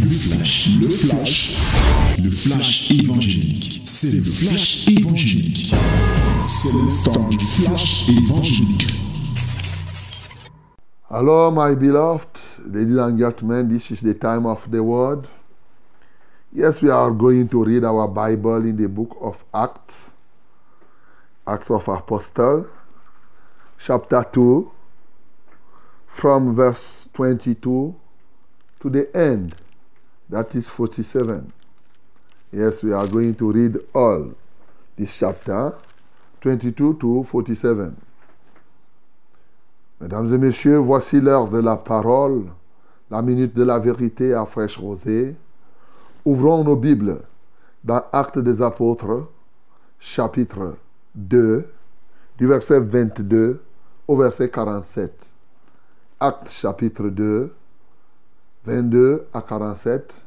Le flash, le flash, le flash évangélique. C'est le flash évangélique. C'est le temps du flash évangélique. Hello, my beloved, ladies and gentlemen, this is the time of the word. Yes, we are going to read our Bible in the book of Acts, Acts of Apostle, chapter 2, from verse 22 to the end. That is 47. Yes, we are going to read all this chapter, 22 to 47. Mesdames et messieurs, voici l'heure de la parole, la minute de la vérité à fraîche rosée. Ouvrons nos Bibles dans Actes des Apôtres, chapitre 2, du verset 22 au verset 47. Actes chapitre 2, 22 à 47.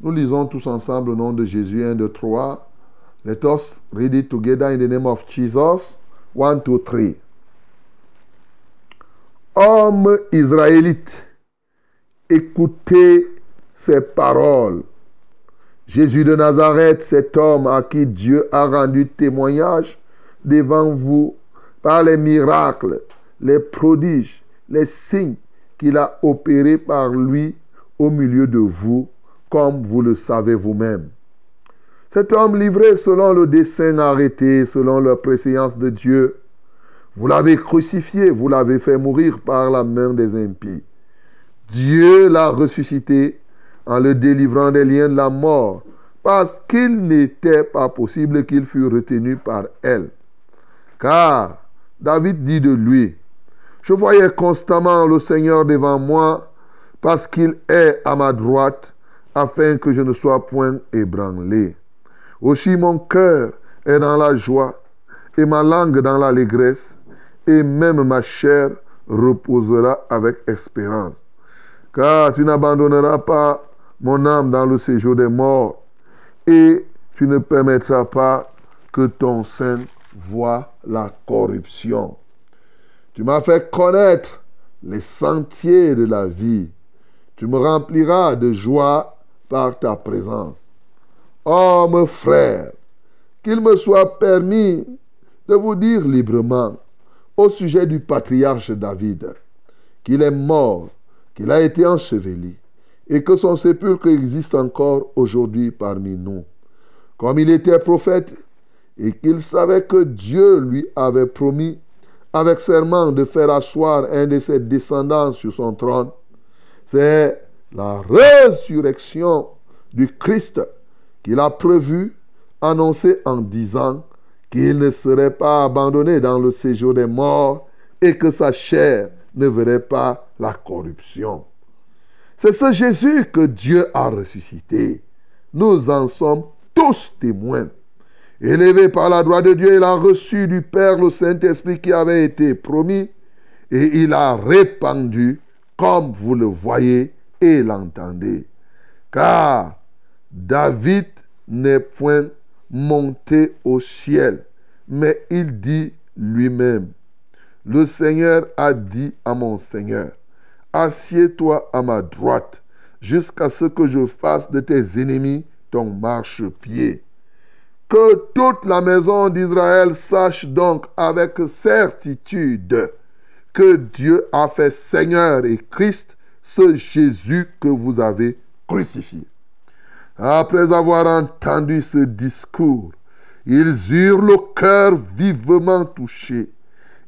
Nous lisons tous ensemble au nom de Jésus 1, 2, 3. Let us read it together in the name of Jesus. 1, 2, 3. Hommes israélites, écoutez ces paroles. Jésus de Nazareth, cet homme à qui Dieu a rendu témoignage devant vous par les miracles, les prodiges, les signes qu'il a opérés par lui au milieu de vous, comme vous le savez vous-même. Cet homme livré selon le dessein arrêté, selon la préséance de Dieu, vous l'avez crucifié, vous l'avez fait mourir par la main des impies. Dieu l'a ressuscité en le délivrant des liens de la mort, parce qu'il n'était pas possible qu'il fût retenu par elle. Car David dit de lui, je voyais constamment le Seigneur devant moi, parce qu'il est à ma droite, afin que je ne sois point ébranlé. Aussi mon cœur est dans la joie, et ma langue dans l'allégresse, et même ma chair reposera avec espérance. Car tu n'abandonneras pas mon âme dans le séjour des morts, et tu ne permettras pas que ton sein voie la corruption. Tu m'as fait connaître les sentiers de la vie. Tu me rempliras de joie par ta présence. Oh, mes frères, qu'il me soit permis de vous dire librement au sujet du patriarche David qu'il est mort, qu'il a été enseveli et que son sépulcre existe encore aujourd'hui parmi nous. Comme il était prophète et qu'il savait que Dieu lui avait promis avec serment de faire asseoir un de ses descendants sur son trône, c'est la résurrection du Christ qu'il a prévu, annoncé en disant qu'il ne serait pas abandonné dans le séjour des morts et que sa chair ne verrait pas la corruption. C'est ce Jésus que Dieu a ressuscité. Nous en sommes tous témoins. Élevé par la droite de Dieu, il a reçu du Père le Saint-Esprit qui avait été promis et il a répandu comme vous le voyez et l'entendez. Car David n'est point monté au ciel, mais il dit lui-même, le Seigneur a dit à mon Seigneur, assieds-toi à ma droite jusqu'à ce que je fasse de tes ennemis ton marchepied. Que toute la maison d'Israël sache donc avec certitude que Dieu a fait Seigneur et Christ ce Jésus que vous avez crucifié. Après avoir entendu ce discours, ils eurent le cœur vivement touché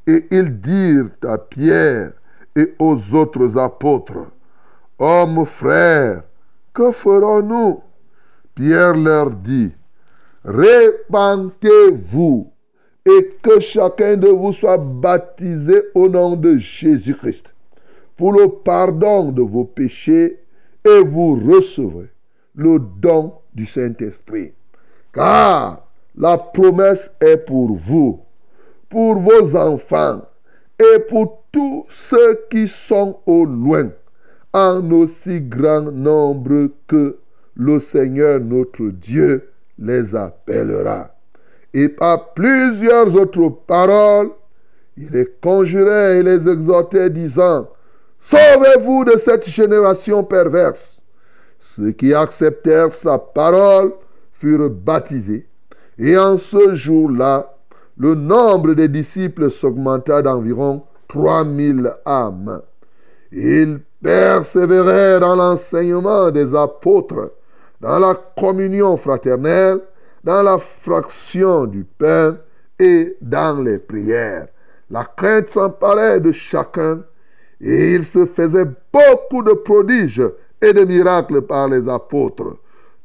et ils dirent à Pierre et aux autres apôtres, Hommes frères, que ferons-nous? Pierre leur dit, Répentez-vous et que chacun de vous soit baptisé au nom de Jésus-Christ pour le pardon de vos péchés et vous recevrez le don du Saint-Esprit. Car la promesse est pour vous, pour vos enfants et pour tous ceux qui sont au loin, en aussi grand nombre que le Seigneur notre Dieu les appellera. Et par plusieurs autres paroles, il les conjurait et les exhortait, disant, Sauvez-vous de cette génération perverse. ceux qui acceptèrent sa parole furent baptisés. Et en ce jour-là, le nombre des disciples s'augmenta d'environ 3000 âmes. Ils persévérèrent dans l'enseignement des apôtres, dans la communion fraternelle, dans la fraction du pain et dans les prières. La crainte s'emparait de chacun et il se faisait beaucoup de prodiges et de miracles par les apôtres.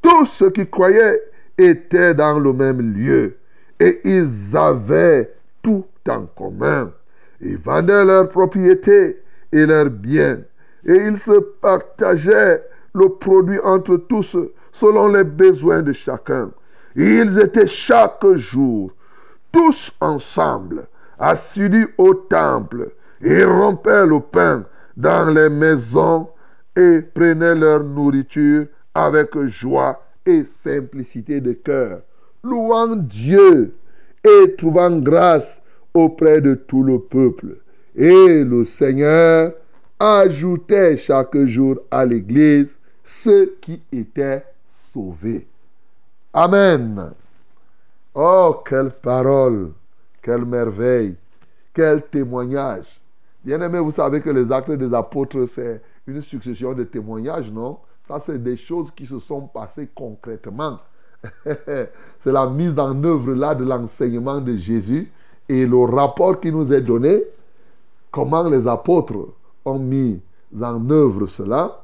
Tous ceux qui croyaient étaient dans le même lieu et ils avaient tout en commun. Ils vendaient leurs propriétés et leurs biens et ils se partageaient le produit entre tous selon les besoins de chacun. Ils étaient chaque jour tous ensemble assidus au temple et rompaient le pain dans les maisons et prenaient leur nourriture avec joie et simplicité de cœur, louant Dieu et trouvant grâce auprès de tout le peuple. Et le Seigneur ajoutait chaque jour à l'Église ceux qui étaient sauvés. Amen. Oh, quelle parole, quelle merveille, quel témoignage. Bien aimé, vous savez que les actes des apôtres, c'est une succession de témoignages, non? Ça, c'est des choses qui se sont passées concrètement. c'est la mise en œuvre là de l'enseignement de Jésus et le rapport qui nous est donné, comment les apôtres ont mis en œuvre cela.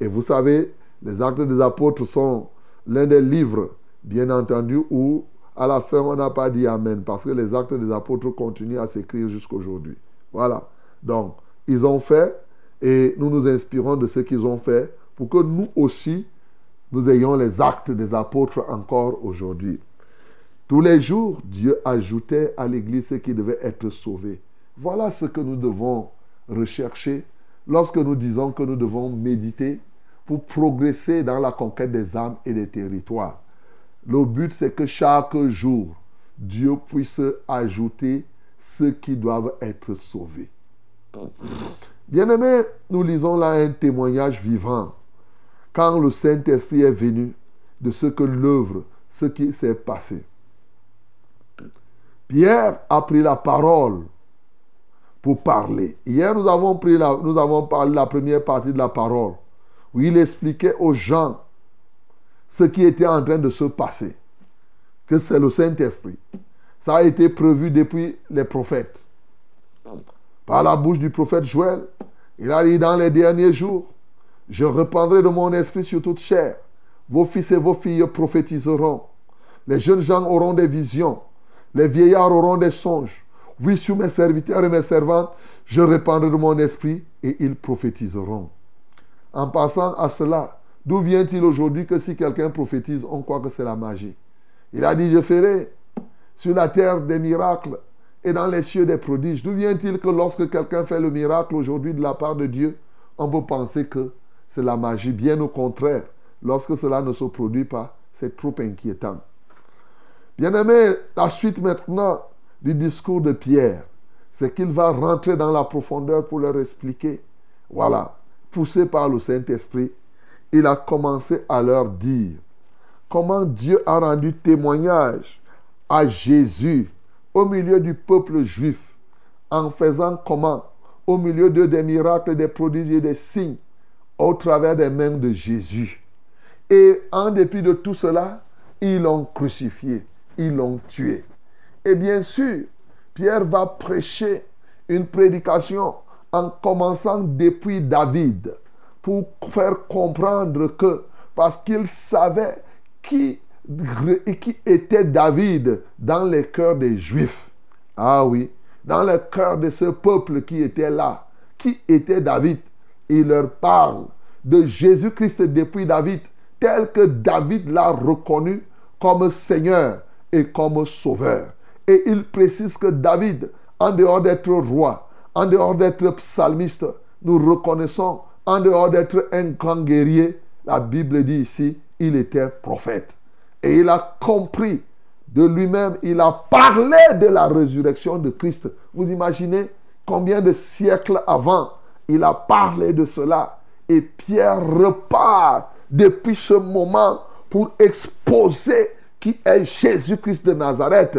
Et vous savez, les actes des apôtres sont l'un des livres, bien entendu, où à la fin on n'a pas dit Amen, parce que les actes des apôtres continuent à s'écrire jusqu'aujourd'hui. Voilà. Donc, ils ont fait et nous nous inspirons de ce qu'ils ont fait pour que nous aussi, nous ayons les actes des apôtres encore aujourd'hui. Tous les jours, Dieu ajoutait à l'Église ce qui devait être sauvé. Voilà ce que nous devons rechercher lorsque nous disons que nous devons méditer pour progresser dans la conquête des âmes et des territoires. Le but, c'est que chaque jour, Dieu puisse ajouter ceux qui doivent être sauvés. Bien-aimés, nous lisons là un témoignage vivant. Quand le Saint-Esprit est venu de ce que l'œuvre, ce qui s'est passé. Pierre a pris la parole pour parler. Hier, nous avons, pris la, nous avons parlé la première partie de la parole, où il expliquait aux gens ce qui était en train de se passer, que c'est le Saint-Esprit. Ça a été prévu depuis les prophètes. Par la bouche du prophète Joël, il a dit dans les derniers jours, je reprendrai de mon esprit sur toute chair. Vos fils et vos filles prophétiseront. Les jeunes gens auront des visions. Les vieillards auront des songes. Oui, sur mes serviteurs et mes servantes, je répandrai de mon esprit et ils prophétiseront. En passant à cela, d'où vient-il aujourd'hui que si quelqu'un prophétise, on croit que c'est la magie? Il a dit, je ferai sur la terre des miracles et dans les cieux des prodiges. D'où vient-il que lorsque quelqu'un fait le miracle aujourd'hui de la part de Dieu, on peut penser que c'est la magie? Bien au contraire, lorsque cela ne se produit pas, c'est trop inquiétant. Bien-aimé, la suite maintenant du discours de Pierre, c'est qu'il va rentrer dans la profondeur pour leur expliquer. Voilà, poussé par le Saint-Esprit, il a commencé à leur dire comment Dieu a rendu témoignage à Jésus au milieu du peuple juif en faisant comment? Au milieu de des miracles, des prodiges et des signes au travers des mains de Jésus. Et en dépit de tout cela, ils l'ont crucifié, ils l'ont tué. Et bien sûr, Pierre va prêcher une prédication en commençant depuis David pour faire comprendre que, parce qu'il savait qui, qui était David dans les cœurs des Juifs. Ah oui, dans le cœur de ce peuple qui était là. Qui était David Il leur parle de Jésus-Christ depuis David, tel que David l'a reconnu comme Seigneur et comme Sauveur. Et il précise que David, en dehors d'être roi, en dehors d'être psalmiste, nous reconnaissons, en dehors d'être un grand guerrier, la Bible dit ici, il était prophète. Et il a compris de lui-même, il a parlé de la résurrection de Christ. Vous imaginez combien de siècles avant, il a parlé de cela. Et Pierre repart depuis ce moment pour exposer qui est Jésus-Christ de Nazareth.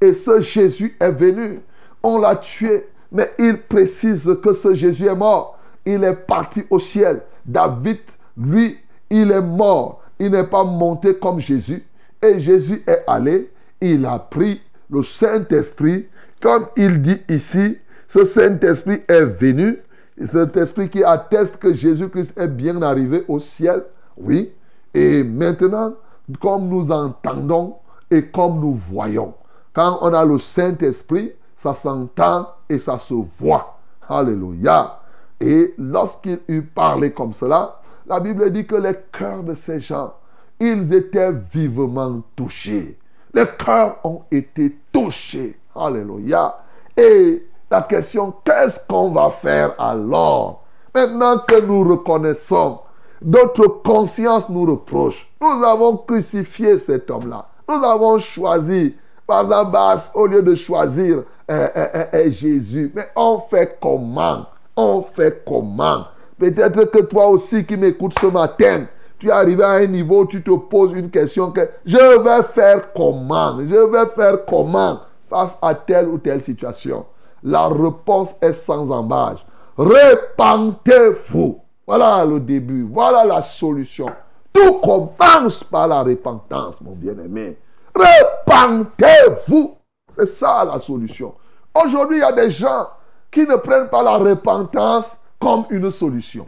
Et ce Jésus est venu. On l'a tué. Mais il précise que ce Jésus est mort. Il est parti au ciel. David, lui, il est mort. Il n'est pas monté comme Jésus. Et Jésus est allé. Il a pris le Saint-Esprit. Comme il dit ici, ce Saint-Esprit est venu. Cet esprit qui atteste que Jésus-Christ est bien arrivé au ciel. Oui. Et maintenant, comme nous entendons et comme nous voyons. Quand on a le Saint-Esprit, ça s'entend et ça se voit. Alléluia. Et lorsqu'il eut parlé comme cela, la Bible dit que les cœurs de ces gens, ils étaient vivement touchés. Les cœurs ont été touchés. Alléluia. Et la question, qu'est-ce qu'on va faire alors? Maintenant que nous reconnaissons notre conscience nous reproche. Nous avons crucifié cet homme-là. Nous avons choisi Barnabas au lieu de choisir euh, euh, euh, Jésus. Mais on fait comment? On fait comment? Peut-être que toi aussi qui m'écoutes ce matin, tu es arrivé à un niveau où tu te poses une question que je vais faire comment? Je vais faire comment face à telle ou telle situation? La réponse est sans embâche. Répentez-vous. Voilà le début, voilà la solution. Tout commence par la repentance, mon bien-aimé. Repentez-vous. C'est ça la solution. Aujourd'hui, il y a des gens qui ne prennent pas la repentance comme une solution.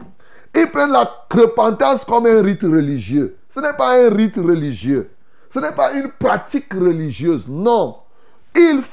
Ils prennent la repentance comme un rite religieux. Ce n'est pas un rite religieux. Ce n'est pas une pratique religieuse. Non.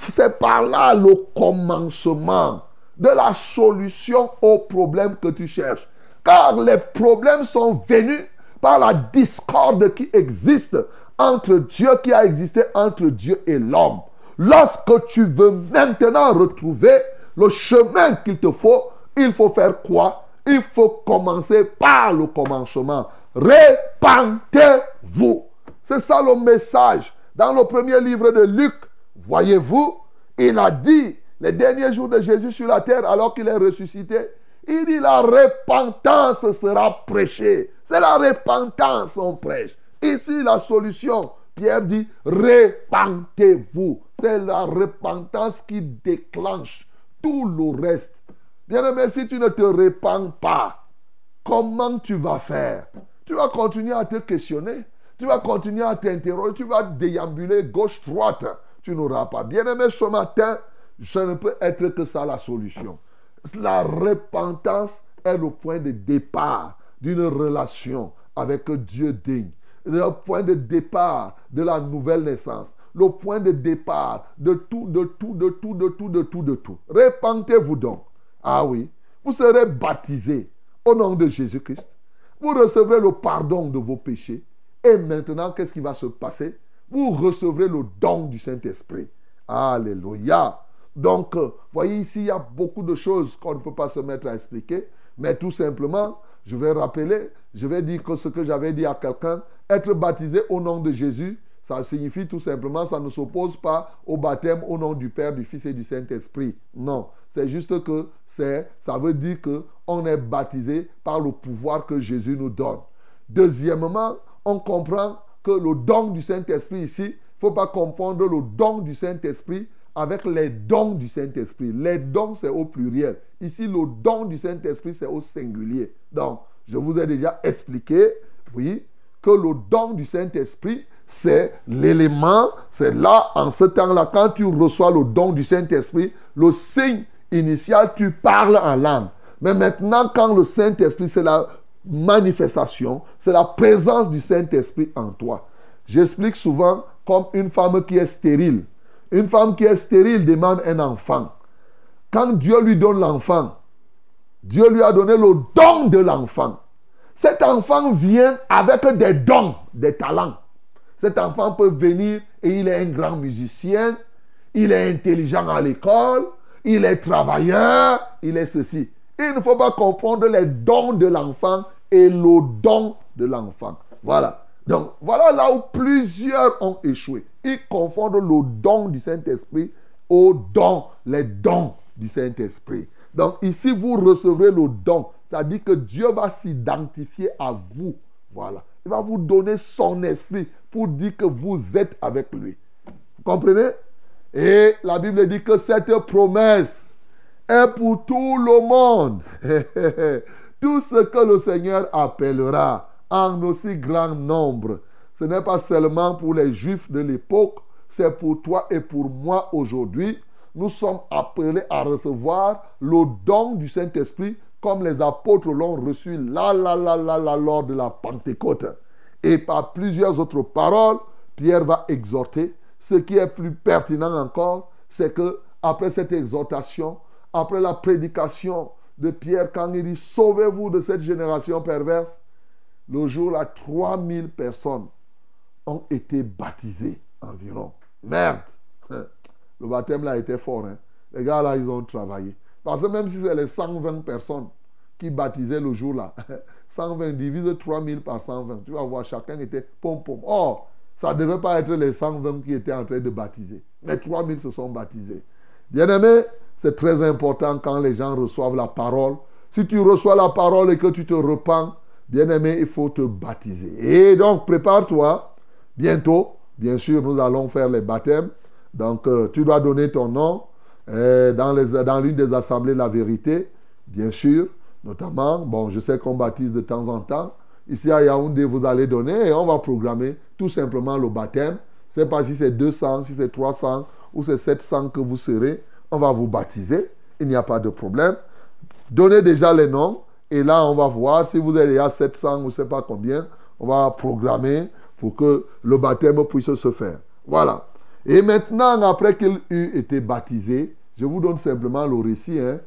C'est par là le commencement de la solution au problème que tu cherches. Car les problèmes sont venus par la discorde qui existe entre Dieu, qui a existé entre Dieu et l'homme. Lorsque tu veux maintenant retrouver le chemin qu'il te faut, il faut faire quoi? Il faut commencer par le commencement. Répentez-vous. C'est ça le message. Dans le premier livre de Luc, voyez-vous, il a dit les derniers jours de Jésus sur la terre alors qu'il est ressuscité. Il dit la repentance sera prêchée. C'est la repentance on prêche. Ici, la solution, Pierre dit, repentez-vous. C'est la repentance qui déclenche tout le reste. Bien aimé, si tu ne te repens pas, comment tu vas faire? Tu vas continuer à te questionner. Tu vas continuer à t'interroger. Tu vas déambuler gauche-droite. Tu n'auras pas. Bien aimé, ce matin, ça ne peut être que ça la solution. La repentance est le point de départ d'une relation avec Dieu digne. Le point de départ de la nouvelle naissance. Le point de départ de tout, de tout, de tout, de tout, de tout, de tout. Repentez-vous donc. Ah oui. Vous serez baptisés au nom de Jésus-Christ. Vous recevrez le pardon de vos péchés. Et maintenant, qu'est-ce qui va se passer? Vous recevrez le don du Saint-Esprit. Alléluia. Donc, euh, voyez ici, il y a beaucoup de choses qu'on ne peut pas se mettre à expliquer, mais tout simplement, je vais rappeler, je vais dire que ce que j'avais dit à quelqu'un, être baptisé au nom de Jésus, ça signifie tout simplement, ça ne s'oppose pas au baptême au nom du Père, du Fils et du Saint-Esprit. Non, c'est juste que c'est, ça veut dire que on est baptisé par le pouvoir que Jésus nous donne. Deuxièmement, on comprend que le don du Saint-Esprit ici, il ne faut pas confondre le don du Saint-Esprit avec les dons du Saint-Esprit. Les dons, c'est au pluriel. Ici, le don du Saint-Esprit, c'est au singulier. Donc, je vous ai déjà expliqué, oui, que le don du Saint-Esprit, c'est l'élément, c'est là, en ce temps-là, quand tu reçois le don du Saint-Esprit, le signe initial, tu parles en langue. Mais maintenant, quand le Saint-Esprit, c'est la manifestation, c'est la présence du Saint-Esprit en toi. J'explique souvent comme une femme qui est stérile. Une femme qui est stérile demande un enfant. Quand Dieu lui donne l'enfant, Dieu lui a donné le don de l'enfant. Cet enfant vient avec des dons, des talents. Cet enfant peut venir et il est un grand musicien, il est intelligent à l'école, il est travailleur, il est ceci. Il ne faut pas confondre les dons de l'enfant et le don de l'enfant. Voilà. Donc voilà là où plusieurs ont échoué. Ils confondent le don du Saint-Esprit au don, les dons du Saint-Esprit. Donc ici, vous recevrez le don. C'est-à-dire que Dieu va s'identifier à vous. Voilà. Il va vous donner son esprit pour dire que vous êtes avec lui. Vous comprenez? Et la Bible dit que cette promesse est pour tout le monde. tout ce que le Seigneur appellera en aussi grand nombre, ce n'est pas seulement pour les Juifs de l'époque, c'est pour toi et pour moi aujourd'hui. Nous sommes appelés à recevoir le don du Saint-Esprit comme les apôtres l'ont reçu là, là, là, là, là, lors de la Pentecôte. Et par plusieurs autres paroles, Pierre va exhorter. Ce qui est plus pertinent encore, c'est que après cette exhortation, après la prédication de Pierre, quand il dit Sauvez-vous de cette génération perverse, le jour-là, 3000 personnes ont été baptisées environ. Merde Le baptême là était fort. Hein? Les gars là, ils ont travaillé. Parce que même si c'est les 120 personnes qui baptisaient le jour-là, 120 divise 3000 par 120, tu vas voir, chacun était pom pom. Or, ça ne devait pas être les 120 qui étaient en train de baptiser. Mais 3000 se sont baptisés. Bien-aimé, c'est très important quand les gens reçoivent la parole. Si tu reçois la parole et que tu te repens, bien-aimé, il faut te baptiser. Et donc, prépare-toi. Bientôt, bien sûr, nous allons faire les baptêmes. Donc, euh, tu dois donner ton nom euh, dans, l'une des assemblées la vérité, bien sûr, notamment. Bon, je sais qu'on baptise de temps en temps. Ici à Yaoundé, vous allez donner et on va programmer tout simplement le baptême. Je ne sais pas si c'est 200, si c'est 300 ou c'est 700 que vous serez. On va vous baptiser. Il n'y a pas de problème. Donnez déjà les noms et là, on va voir si vous êtes à 700 ou je ne sais pas combien. On va programmer pour que le baptême puisse se faire. Voilà. Et maintenant, après qu'il eut été baptisé, je vous donne simplement le récit. Hein.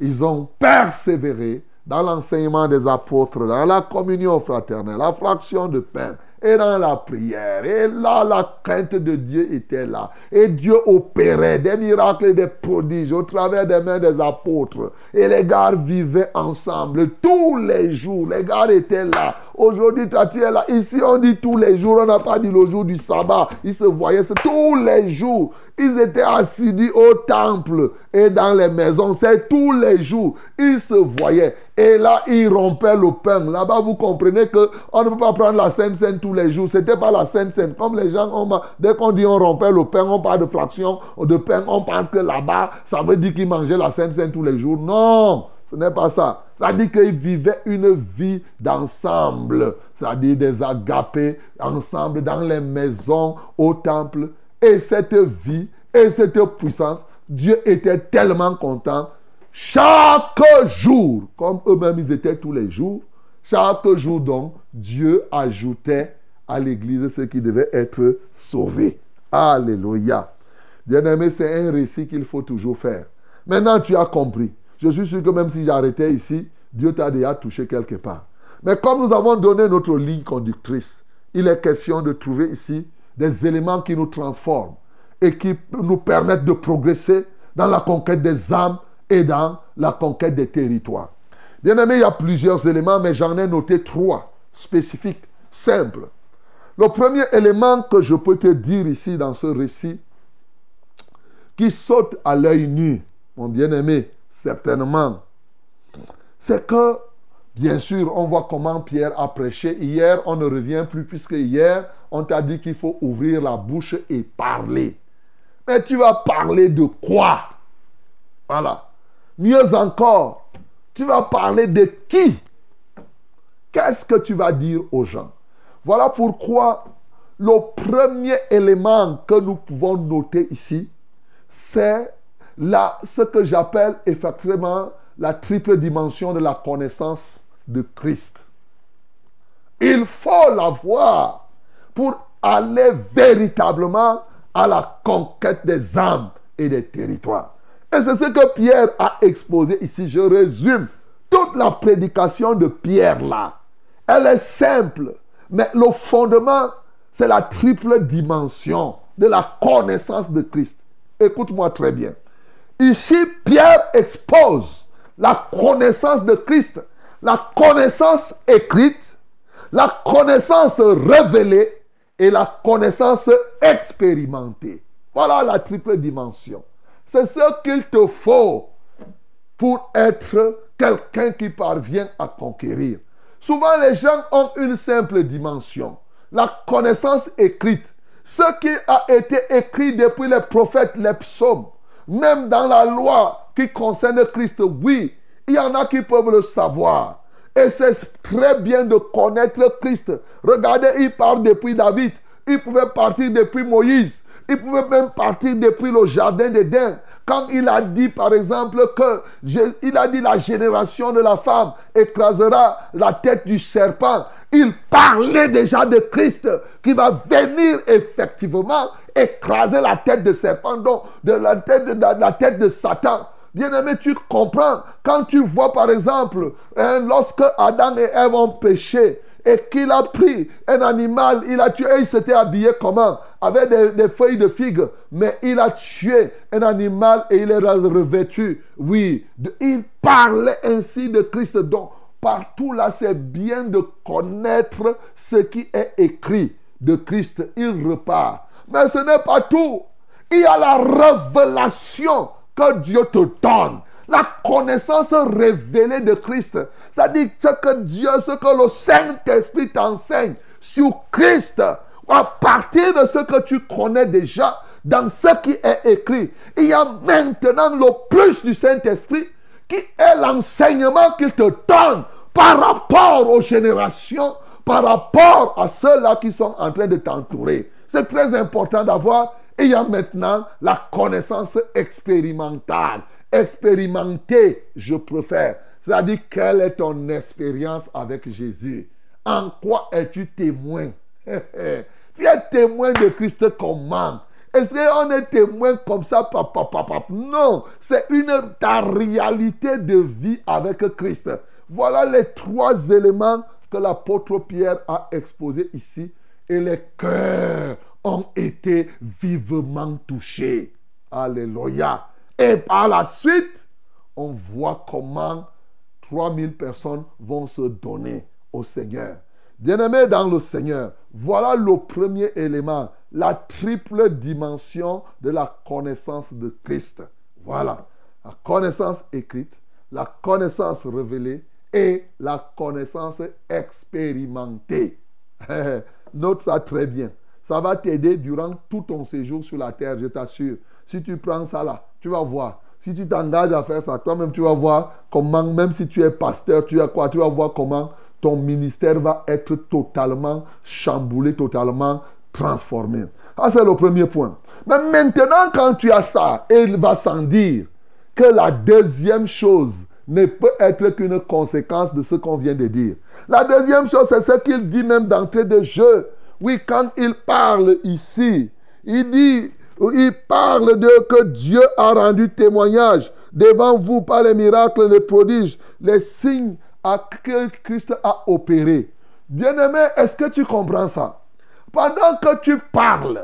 Ils ont persévéré dans l'enseignement des apôtres, dans la communion fraternelle, la fraction de pain, et dans la prière. Et là, la crainte de Dieu était là. Et Dieu opérait des miracles et des prodiges au travers des mains des apôtres. Et les gars vivaient ensemble tous les jours. Les gars étaient là. Aujourd'hui, tu es là. Ici, on dit tous les jours. On n'a pas dit le jour du sabbat. Ils se voyaient. C'est tous les jours. Ils étaient assidus au temple et dans les maisons. C'est tous les jours. Ils se voyaient. Et là, ils rompaient le pain. Là-bas, vous comprenez que on ne peut pas prendre la Sainte Seine tous les jours. C'était pas la Sainte Seine. Comme les gens, ont, dès qu'on dit on rompait le pain, on parle de fraction de pain. On pense que là-bas, ça veut dire qu'ils mangeaient la Sainte Seine tous les jours. Non, ce n'est pas ça. Dit qu'ils vivaient une vie d'ensemble. C'est-à-dire des agapés ensemble dans les maisons, au temple. Et cette vie et cette puissance, Dieu était tellement content. Chaque jour, comme eux-mêmes ils étaient tous les jours, chaque jour donc, Dieu ajoutait à l'Église ceux qui devaient être sauvés. Alléluia. Bien-aimé, c'est un récit qu'il faut toujours faire. Maintenant, tu as compris. Je suis sûr que même si j'arrêtais ici, Dieu t'a déjà touché quelque part. Mais comme nous avons donné notre ligne conductrice, il est question de trouver ici des éléments qui nous transforment et qui nous permettent de progresser dans la conquête des âmes et dans la conquête des territoires. Bien aimé, il y a plusieurs éléments, mais j'en ai noté trois spécifiques, simples. Le premier élément que je peux te dire ici dans ce récit, qui saute à l'œil nu, mon bien-aimé, certainement, c'est que, bien sûr, on voit comment Pierre a prêché. Hier, on ne revient plus, puisque hier, on t'a dit qu'il faut ouvrir la bouche et parler. Mais tu vas parler de quoi? Voilà. Mieux encore, tu vas parler de qui? Qu'est-ce que tu vas dire aux gens? Voilà pourquoi le premier élément que nous pouvons noter ici, c'est ce que j'appelle effectivement la triple dimension de la connaissance de Christ. Il faut l'avoir pour aller véritablement à la conquête des âmes et des territoires. Et c'est ce que Pierre a exposé ici. Je résume toute la prédication de Pierre là. Elle est simple, mais le fondement, c'est la triple dimension de la connaissance de Christ. Écoute-moi très bien. Ici, Pierre expose la connaissance de Christ, la connaissance écrite, la connaissance révélée et la connaissance expérimentée. Voilà la triple dimension. C'est ce qu'il te faut pour être quelqu'un qui parvient à conquérir. Souvent, les gens ont une simple dimension. La connaissance écrite. Ce qui a été écrit depuis les prophètes, les psaumes, même dans la loi qui concerne Christ, oui, il y en a qui peuvent le savoir. Et c'est très bien de connaître Christ. Regardez, il part depuis David. Il pouvait partir depuis Moïse. Il pouvait même partir depuis le jardin d'Éden. Quand il a dit, par exemple, que il a dit la génération de la femme écrasera la tête du serpent, il parlait déjà de Christ qui va venir effectivement écraser la tête de serpent, donc de la tête de, de Satan. Bien-aimé, tu comprends. Quand tu vois, par exemple, hein, lorsque Adam et Ève ont péché, et qu'il a pris un animal, il a tué, il s'était habillé comment? Avec des, feuilles de figue, mais il a tué un animal et il est revêtu. Oui, il parlait ainsi de Christ. Donc, partout là, c'est bien de connaître ce qui est écrit de Christ. Il repart. Mais ce n'est pas tout. Il y a la révélation que Dieu te donne la connaissance révélée de Christ. C'est-à-dire ce que Dieu, ce que le Saint-Esprit t'enseigne sur Christ, à partir de ce que tu connais déjà, dans ce qui est écrit, il y a maintenant le plus du Saint-Esprit qui est l'enseignement qu'il te donne par rapport aux générations, par rapport à ceux-là qui sont en train de t'entourer. C'est très important d'avoir. Il y a maintenant la connaissance expérimentale expérimenter, je préfère. C'est-à-dire, quelle est ton expérience avec Jésus? En quoi es-tu témoin? Tu es témoin de Christ comment Est-ce qu'on est témoin comme ça papa, papa, Non, c'est une ta réalité de vie avec Christ. Voilà les trois éléments que l'apôtre Pierre a exposés ici. Et les cœurs ont été vivement touchés. Alléluia. Et par la suite, on voit comment 3000 personnes vont se donner au Seigneur. Bien-aimés dans le Seigneur, voilà le premier élément, la triple dimension de la connaissance de Christ. Voilà, la connaissance écrite, la connaissance révélée et la connaissance expérimentée. Note ça très bien. Ça va t'aider durant tout ton séjour sur la terre, je t'assure. Si tu prends ça là, tu vas voir. Si tu t'engages à faire ça, toi-même, tu vas voir comment, même si tu es pasteur, tu as quoi Tu vas voir comment ton ministère va être totalement chamboulé, totalement transformé. Ah, c'est le premier point. Mais maintenant, quand tu as ça, il va sans dire que la deuxième chose ne peut être qu'une conséquence de ce qu'on vient de dire. La deuxième chose, c'est ce qu'il dit même d'entrée de jeu. Oui, quand il parle ici, il dit il parle de que Dieu a rendu témoignage devant vous par les miracles, les prodiges, les signes que Christ a opérés. Bien-aimé, est-ce que tu comprends ça? Pendant que tu parles,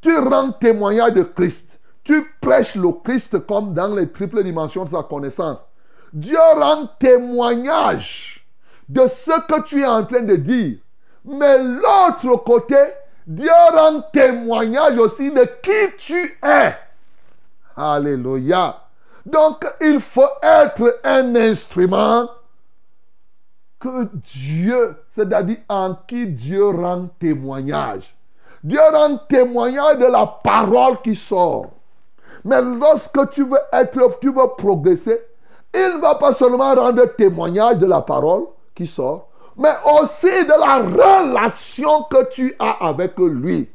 tu rends témoignage de Christ. Tu prêches le Christ comme dans les triples dimensions de sa connaissance. Dieu rend témoignage de ce que tu es en train de dire. Mais l'autre côté, Dieu rend témoignage aussi de qui tu es. Alléluia. Donc, il faut être un instrument que Dieu, c'est-à-dire en qui Dieu rend témoignage. Dieu rend témoignage de la parole qui sort. Mais lorsque tu veux être, tu veux progresser, il ne va pas seulement rendre témoignage de la parole qui sort, mais aussi de la relation que tu as avec lui.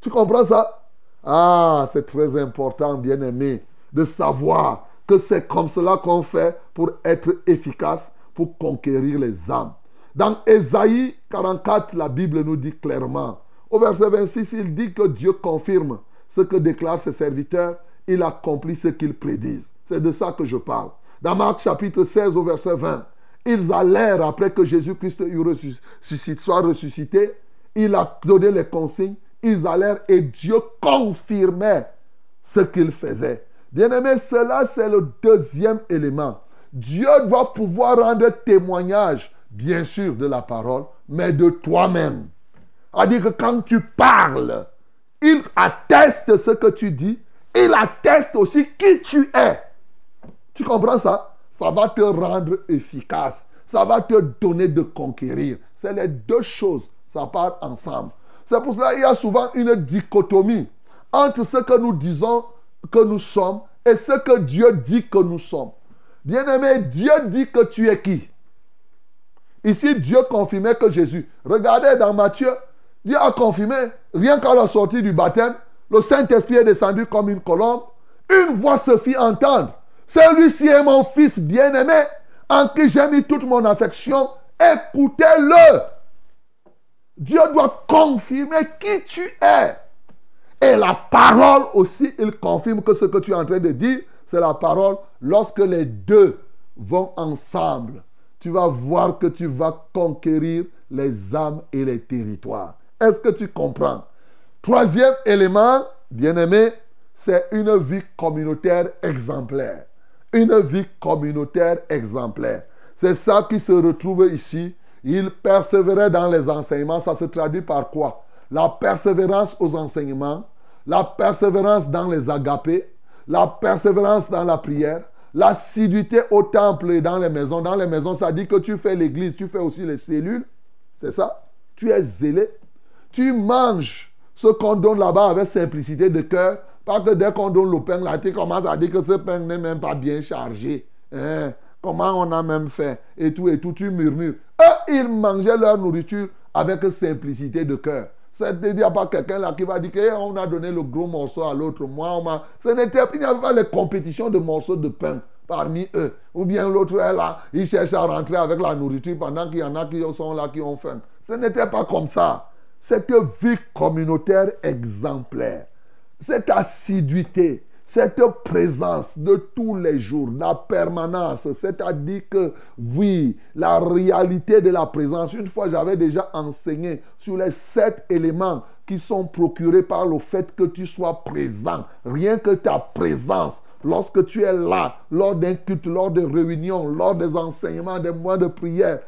Tu comprends ça? Ah, c'est très important, bien-aimé, de savoir que c'est comme cela qu'on fait pour être efficace, pour conquérir les âmes. Dans Ésaïe 44, la Bible nous dit clairement, au verset 26, il dit que Dieu confirme ce que déclarent ses serviteurs, il accomplit ce qu'ils prédisent. C'est de ça que je parle. Dans Marc chapitre 16 au verset 20, ils allèrent, après que Jésus-Christ soit ressuscité, il a donné les consignes, ils allèrent et Dieu confirmait ce qu'il faisait. Bien-aimé, cela c'est le deuxième élément. Dieu doit pouvoir rendre témoignage, bien sûr, de la parole, mais de toi-même. C'est-à-dire que quand tu parles, il atteste ce que tu dis, il atteste aussi qui tu es. Tu comprends ça? Ça va te rendre efficace. ça va te donner de conquérir. C'est les deux choses, ça part ensemble. C'est pour cela qu'il y a souvent une dichotomie entre ce que nous disons que nous sommes et ce que Dieu dit que nous sommes. Bien-aimé, Dieu dit que tu es qui? Ici, Dieu confirmait que Jésus. Regardez dans Matthieu, Dieu a confirmé, rien qu'à la sortie du baptême, le Saint-Esprit est descendu comme une colombe. Une voix se fit entendre. Celui-ci est mon fils bien-aimé, en qui j'ai mis toute mon affection. Écoutez-le. Dieu doit confirmer qui tu es. Et la parole aussi, il confirme que ce que tu es en train de dire, c'est la parole. Lorsque les deux vont ensemble, tu vas voir que tu vas conquérir les âmes et les territoires. Est-ce que tu comprends? Troisième élément, bien-aimé, c'est une vie communautaire exemplaire. Une vie communautaire exemplaire. C'est ça qui se retrouve ici. Il persévérait dans les enseignements. Ça se traduit par quoi? La persévérance aux enseignements, la persévérance dans les agapés, la persévérance dans la prière, l'assiduité au temple et dans les maisons. Dans les maisons, ça dit que tu fais l'église, tu fais aussi les cellules. C'est ça? Tu es zélé. Tu manges ce qu'on donne là-bas avec simplicité de cœur. Pas que dès qu'on donne le pain, là, tu commences à dire que ce pain n'est même pas bien chargé. Hein? Comment on a même fait Et tout, et tout, tu murmures. Eux, ils mangeaient leur nourriture avec simplicité de cœur. Il n'y a pas quelqu'un là qui va dire qu'on a donné le gros morceau à l'autre. Moi, Ce n'était, il n'y avait pas les compétitions de morceaux de pain parmi eux. Ou bien l'autre est là, il cherche à rentrer avec la nourriture pendant qu'il y en a qui sont là, qui ont faim. Ce n'était pas comme ça. Cette vie communautaire exemplaire, cette assiduité, cette présence de tous les jours, la permanence, c'est-à-dire que oui, la réalité de la présence, une fois j'avais déjà enseigné sur les sept éléments qui sont procurés par le fait que tu sois présent. Rien que ta présence, lorsque tu es là, lors d'un culte, lors des réunions, lors des enseignements, des mois de prière,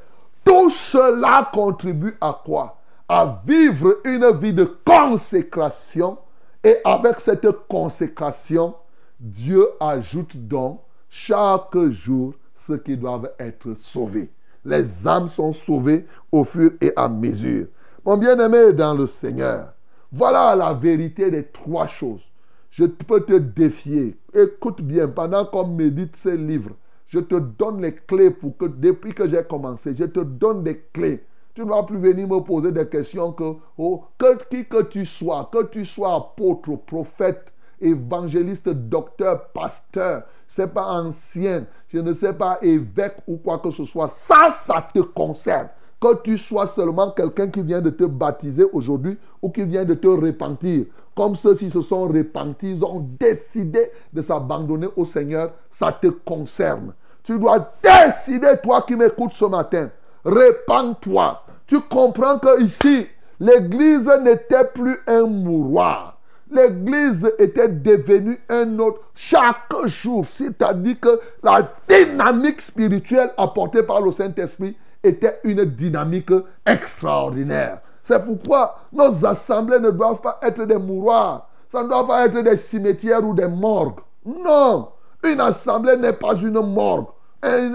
tout cela contribue à quoi? À vivre une vie de consécration et avec cette consécration, Dieu ajoute donc chaque jour ceux qui doivent être sauvés. Les âmes sont sauvées au fur et à mesure. Mon bien-aimé dans le Seigneur, voilà la vérité des trois choses. Je peux te défier. Écoute bien, pendant qu'on médite ces livres, je te donne les clés pour que depuis que j'ai commencé, je te donne des clés tu ne vas plus venir me poser des questions que, oh, que qui que tu sois, que tu sois apôtre, prophète, évangéliste, docteur, pasteur, c'est pas ancien, je ne sais pas évêque ou quoi que ce soit. Ça, ça te concerne. Que tu sois seulement quelqu'un qui vient de te baptiser aujourd'hui ou qui vient de te repentir. Comme ceux-ci se sont repentis, ils ont décidé de s'abandonner au Seigneur, ça te concerne. Tu dois décider, toi qui m'écoutes ce matin, répands-toi. Tu comprends que ici, l'église n'était plus un mouroir. L'église était devenue un autre chaque jour. C'est-à-dire que la dynamique spirituelle apportée par le Saint-Esprit était une dynamique extraordinaire. C'est pourquoi nos assemblées ne doivent pas être des mouroirs. Ça ne doit pas être des cimetières ou des morgues. Non, une assemblée n'est pas une morgue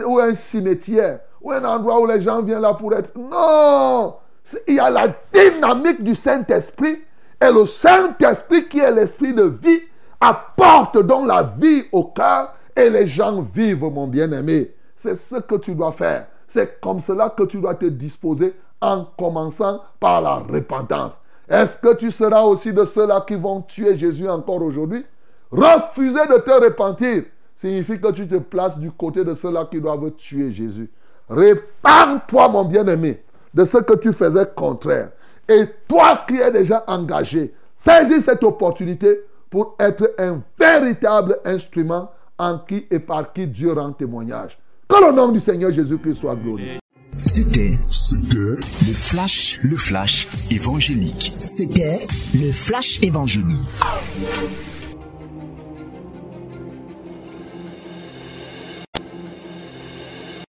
ou un cimetière ou un endroit où les gens viennent là pour être. Non Il y a la dynamique du Saint-Esprit et le Saint-Esprit qui est l'esprit de vie apporte donc la vie au cœur et les gens vivent, mon bien-aimé. C'est ce que tu dois faire. C'est comme cela que tu dois te disposer en commençant par la repentance. Est-ce que tu seras aussi de ceux-là qui vont tuer Jésus encore aujourd'hui? Refuser de te repentir signifie que tu te places du côté de ceux-là qui doivent tuer Jésus. Répands-toi, mon bien-aimé, de ce que tu faisais contraire. Et toi qui es déjà engagé, saisis cette opportunité pour être un véritable instrument en qui et par qui Dieu rend témoignage. Que le nom du Seigneur Jésus-Christ soit glorifié. C'était le flash, le flash évangélique. C'était le flash évangélique.